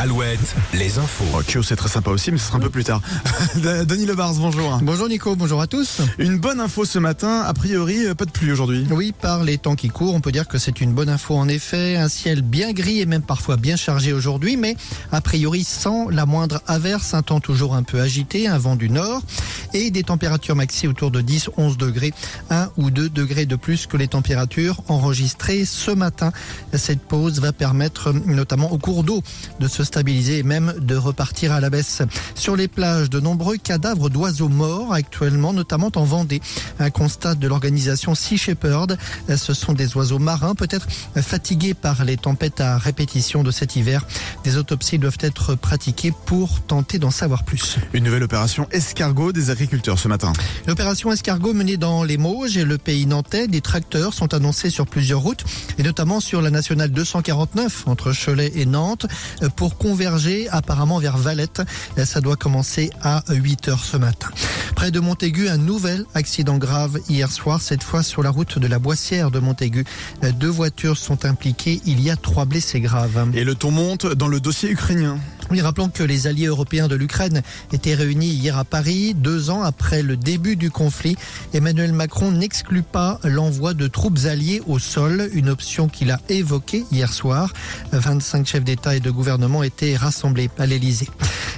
Alouette, les infos. Oh, Kyo, c'est très sympa aussi, mais ce sera un peu plus tard. Denis Lebars, bonjour. Bonjour Nico, bonjour à tous. Une bonne info ce matin, a priori, euh, pas de pluie aujourd'hui. Oui, par les temps qui courent, on peut dire que c'est une bonne info en effet. Un ciel bien gris et même parfois bien chargé aujourd'hui, mais a priori sans la moindre averse, un temps toujours un peu agité, un vent du nord et des températures maxi autour de 10-11 degrés, 1 ou 2 degrés de plus que les températures enregistrées ce matin. Cette pause va permettre notamment au cours d'eau de se stabiliser et même de repartir à la baisse. Sur les plages, de nombreux cadavres d'oiseaux morts actuellement, notamment en Vendée. Un constat de l'organisation Sea Shepherd. Ce sont des oiseaux marins, peut-être fatigués par les tempêtes à répétition de cet hiver. Des autopsies doivent être pratiquées pour tenter d'en savoir plus. Une nouvelle opération escargot des agriculteurs ce matin. L'opération escargot menée dans les Mauges et le pays nantais, des tracteurs sont annoncés sur plusieurs routes et notamment sur la nationale 249 entre Cholet et Nantes pour converger apparemment vers Valette. Ça doit commencer à 8 heures ce matin. Près de Montaigu, un nouvel accident grave hier soir, cette fois sur la route de la Boissière de Montaigu. Deux voitures sont impliquées, il y a trois blessés graves. Et le ton monte dans le dossier ukrainien. Oui, rappelons que les alliés européens de l'Ukraine étaient réunis hier à Paris, deux ans après le début du conflit. Emmanuel Macron n'exclut pas l'envoi de troupes alliées au sol, une option qu'il a évoquée hier soir. 25 chefs d'État et de gouvernement étaient rassemblés à l'Élysée.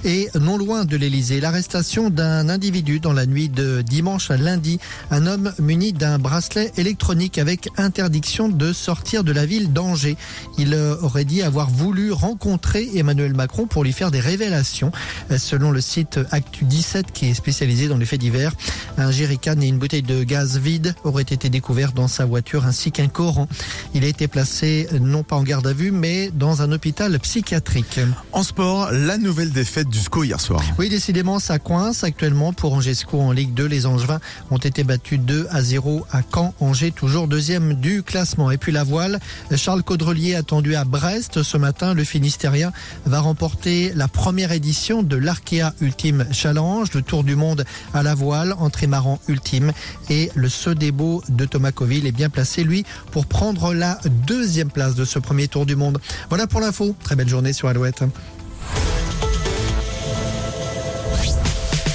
Et non loin de l'Elysée, l'arrestation d'un individu dans la nuit de dimanche à lundi. Un homme muni d'un bracelet électronique avec interdiction de sortir de la ville d'Angers. Il aurait dit avoir voulu rencontrer Emmanuel Macron pour lui faire des révélations. Selon le site Actu 17 qui est spécialisé dans les faits divers, un jerrycan et une bouteille de gaz vide auraient été découverts dans sa voiture ainsi qu'un Coran. Il a été placé non pas en garde à vue mais dans un hôpital psychiatrique. En sport, la nouvelle défaite du hier soir. Oui, décidément, ça coince actuellement pour Angesco en Ligue 2. Les Angevins ont été battus 2 à 0 à Caen. Angers, toujours deuxième du classement. Et puis la voile, Charles Caudrelier attendu à Brest ce matin. Le Finistérien va remporter la première édition de l'Arkea Ultime Challenge, le tour du monde à la voile en trimaran ultime. Et le Sodebo de Thomas Coville est bien placé, lui, pour prendre la deuxième place de ce premier tour du monde. Voilà pour l'info. Très belle journée sur Alouette.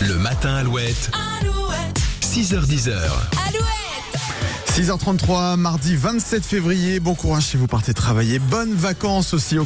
Le matin Alouette. Alouette, 6h10. Alouette. 6h33, mardi 27 février. Bon courage si vous partez travailler. Bonnes vacances aussi.